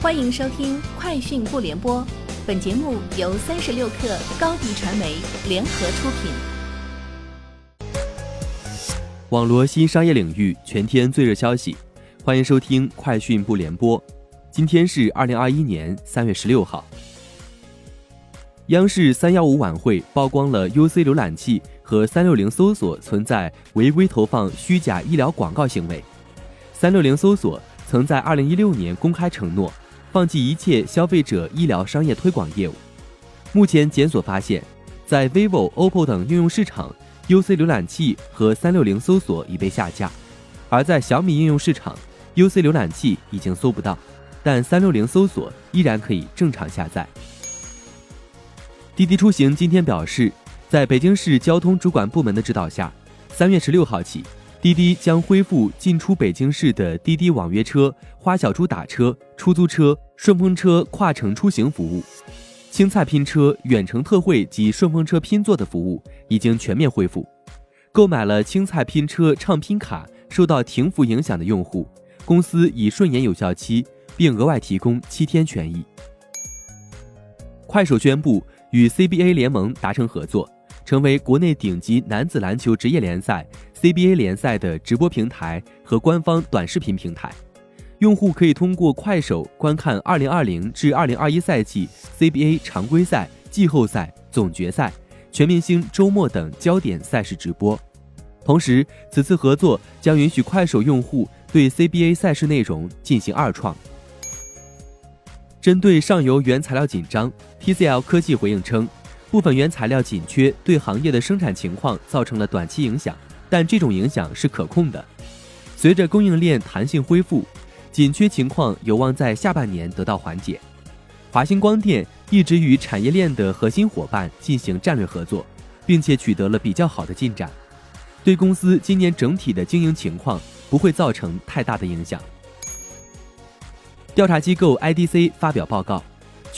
欢迎收听《快讯不联播》，本节目由三十六克高低传媒联合出品。网罗新商业领域全天最热消息，欢迎收听《快讯不联播》。今天是二零二一年三月十六号。央视三幺五晚会曝光了 UC 浏览器和三六零搜索存在违规投放虚假医疗广告行为。三六零搜索曾在二零一六年公开承诺放弃一切消费者医疗商业推广业务。目前检索发现，在 vivo、OPPO 等应用市场，UC 浏览器和三六零搜索已被下架；而在小米应用市场，UC 浏览器已经搜不到，但三六零搜索依然可以正常下载。滴滴出行今天表示，在北京市交通主管部门的指导下，三月十六号起。滴滴将恢复进出北京市的滴滴网约车、花小猪打车、出租车、顺风车跨城出行服务，青菜拼车、远程特惠及顺风车拼座的服务已经全面恢复。购买了青菜拼车畅拼卡受到停服影响的用户，公司已顺延有效期，并额外提供七天权益。快手宣布与 CBA 联盟达成合作。成为国内顶级男子篮球职业联赛 CBA 联赛的直播平台和官方短视频平台，用户可以通过快手观看2020至2021赛季 CBA 常规赛、季后赛、总决赛、全明星周末等焦点赛事直播。同时，此次合作将允许快手用户对 CBA 赛事内容进行二创。针对上游原材料紧张，TCL 科技回应称。部分原材料紧缺对行业的生产情况造成了短期影响，但这种影响是可控的。随着供应链弹性恢复，紧缺情况有望在下半年得到缓解。华星光电一直与产业链的核心伙伴进行战略合作，并且取得了比较好的进展，对公司今年整体的经营情况不会造成太大的影响。调查机构 IDC 发表报告。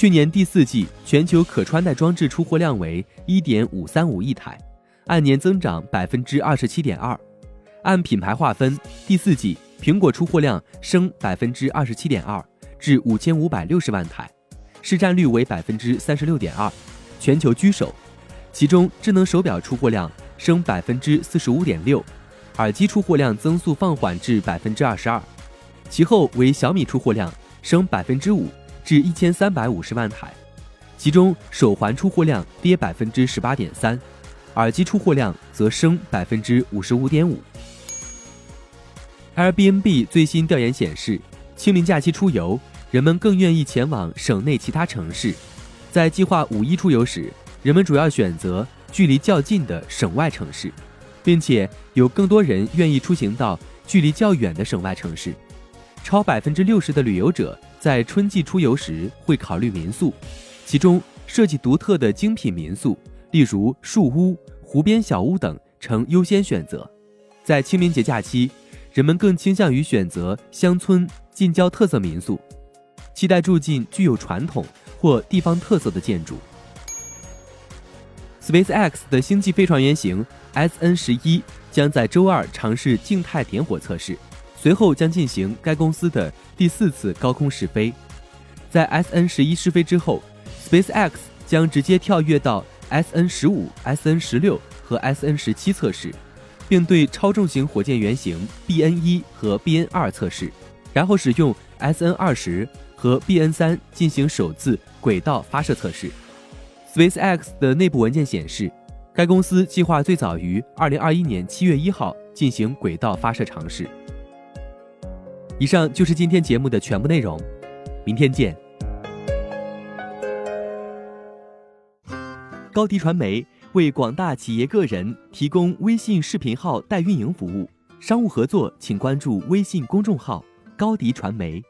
去年第四季全球可穿戴装置出货量为一点五三五亿台，按年增长百分之二十七点二。按品牌划分，第四季苹果出货量升百分之二十七点二，至五千五百六十万台，市占率为百分之三十六点二，全球居首。其中智能手表出货量升百分之四十五点六，耳机出货量增速放缓至百分之二十二，其后为小米出货量升百分之五。至一千三百五十万台，其中手环出货量跌百分之十八点三，耳机出货量则升百分之五十五点五。Airbnb 最新调研显示，清明假期出游，人们更愿意前往省内其他城市。在计划五一出游时，人们主要选择距离较近的省外城市，并且有更多人愿意出行到距离较远的省外城市。超百分之六十的旅游者。在春季出游时会考虑民宿，其中设计独特的精品民宿，例如树屋、湖边小屋等成优先选择。在清明节假期，人们更倾向于选择乡村近郊特色民宿，期待住进具有传统或地方特色的建筑。SpaceX 的星际飞船原型 SN 十一将在周二尝试静态点火测试。随后将进行该公司的第四次高空试飞，在 S N 十一试飞之后，Space X 将直接跳跃到 S N 十五、S N 十六和 S N 十七测试，并对超重型火箭原型 B N 一和 B N 二测试，然后使用 S N 二十和 B N 三进行首次轨道发射测试。Space X 的内部文件显示，该公司计划最早于二零二一年七月一号进行轨道发射尝试。以上就是今天节目的全部内容，明天见。高迪传媒为广大企业个人提供微信视频号代运营服务，商务合作请关注微信公众号高迪传媒。